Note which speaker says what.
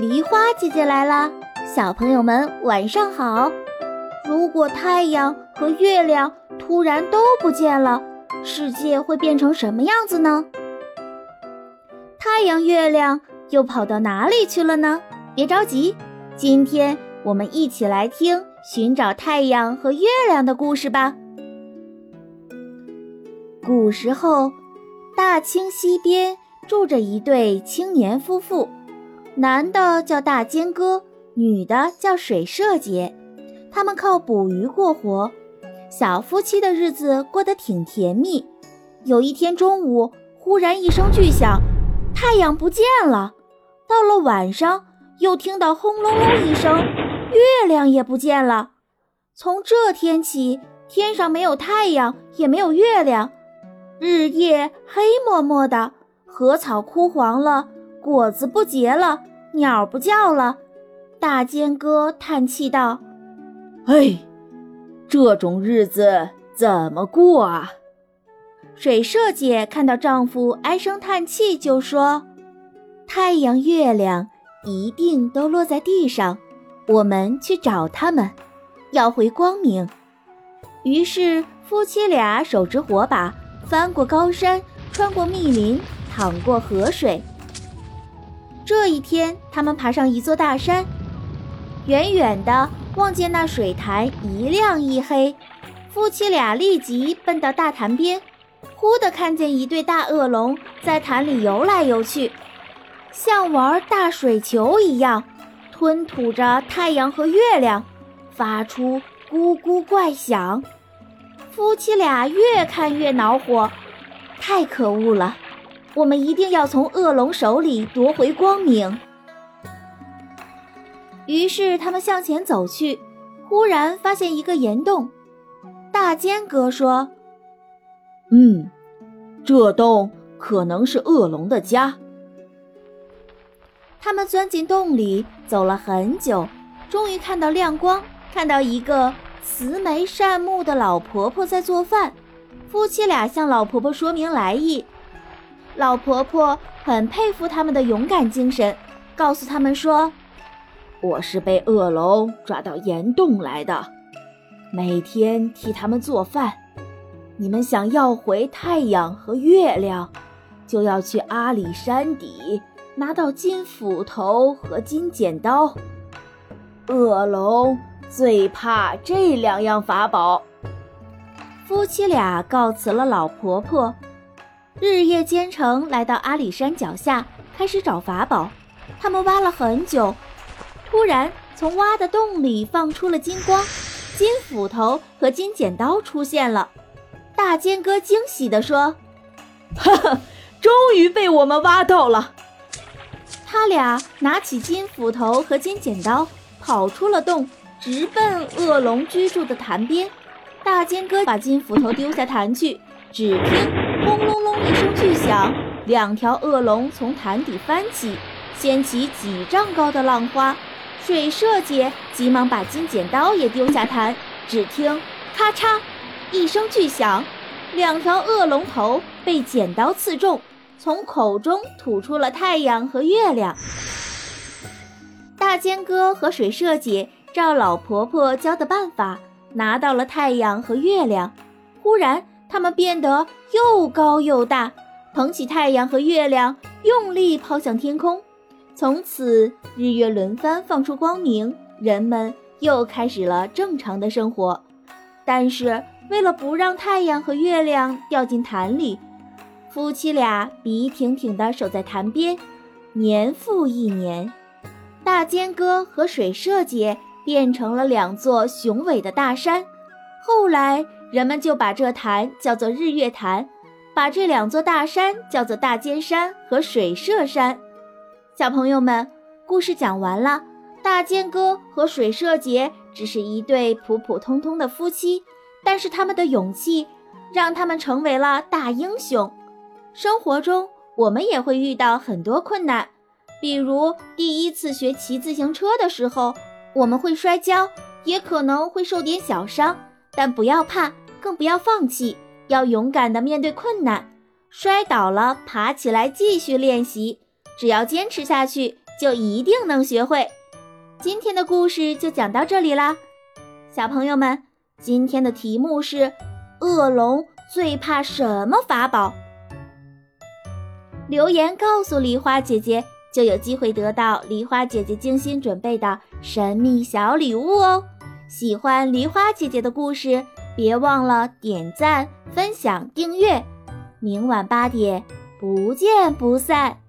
Speaker 1: 梨花姐姐来啦！小朋友们晚上好。如果太阳和月亮突然都不见了，世界会变成什么样子呢？太阳、月亮又跑到哪里去了呢？别着急，今天我们一起来听寻找太阳和月亮的故事吧。古时候，大清西边住着一对青年夫妇。男的叫大尖哥，女的叫水社姐，他们靠捕鱼过活，小夫妻的日子过得挺甜蜜。有一天中午，忽然一声巨响，太阳不见了。到了晚上，又听到轰隆隆一声，月亮也不见了。从这天起，天上没有太阳，也没有月亮，日夜黑默默的，禾草枯黄了，果子不结了。鸟不叫了，大尖哥叹气道：“
Speaker 2: 哎，这种日子怎么过啊？”
Speaker 1: 水社姐看到丈夫唉声叹气，就说：“太阳、月亮一定都落在地上，我们去找他们，要回光明。”于是夫妻俩手执火把，翻过高山，穿过密林，淌过河水。这一天，他们爬上一座大山，远远的望见那水潭一亮一黑，夫妻俩立即奔到大潭边，忽地看见一对大恶龙在潭里游来游去，像玩大水球一样，吞吐着太阳和月亮，发出咕咕怪响。夫妻俩越看越恼火，太可恶了。我们一定要从恶龙手里夺回光明。于是他们向前走去，忽然发现一个岩洞。大尖哥说：“
Speaker 2: 嗯，这洞可能是恶龙的家。”
Speaker 1: 他们钻进洞里，走了很久，终于看到亮光，看到一个慈眉善目的老婆婆在做饭。夫妻俩向老婆婆说明来意。老婆婆很佩服他们的勇敢精神，告诉他们说：“
Speaker 2: 我是被恶龙抓到岩洞来的，每天替他们做饭。你们想要回太阳和月亮，就要去阿里山底拿到金斧头和金剪刀。恶龙最怕这两样法宝。”
Speaker 1: 夫妻俩告辞了老婆婆。日夜兼程，来到阿里山脚下，开始找法宝。他们挖了很久，突然从挖的洞里放出了金光，金斧头和金剪刀出现了。大尖哥惊喜地说：“
Speaker 2: 哈哈，终于被我们挖到了！”
Speaker 1: 他俩拿起金斧头和金剪刀，跑出了洞，直奔恶龙居住的潭边。大尖哥把金斧头丢下潭去，只听。轰隆隆一声巨响，两条恶龙从潭底翻起，掀起几丈高的浪花。水社姐急忙把金剪刀也丢下潭，只听咔嚓一声巨响，两条恶龙头被剪刀刺中，从口中吐出了太阳和月亮。大尖哥和水社姐照老婆婆教的办法，拿到了太阳和月亮。忽然。它们变得又高又大，捧起太阳和月亮，用力抛向天空。从此，日月轮番，放出光明，人们又开始了正常的生活。但是，为了不让太阳和月亮掉进潭里，夫妻俩笔挺挺地守在潭边，年复一年。大尖哥和水社姐变成了两座雄伟的大山。后来。人们就把这潭叫做日月潭，把这两座大山叫做大尖山和水社山。小朋友们，故事讲完了。大尖哥和水社姐只是一对普普通通的夫妻，但是他们的勇气让他们成为了大英雄。生活中，我们也会遇到很多困难，比如第一次学骑自行车的时候，我们会摔跤，也可能会受点小伤，但不要怕。更不要放弃，要勇敢地面对困难。摔倒了，爬起来继续练习。只要坚持下去，就一定能学会。今天的故事就讲到这里啦，小朋友们，今天的题目是：恶龙最怕什么法宝？留言告诉梨花姐姐，就有机会得到梨花姐姐精心准备的神秘小礼物哦。喜欢梨花姐姐的故事，别忘了点赞、分享、订阅。明晚八点，不见不散。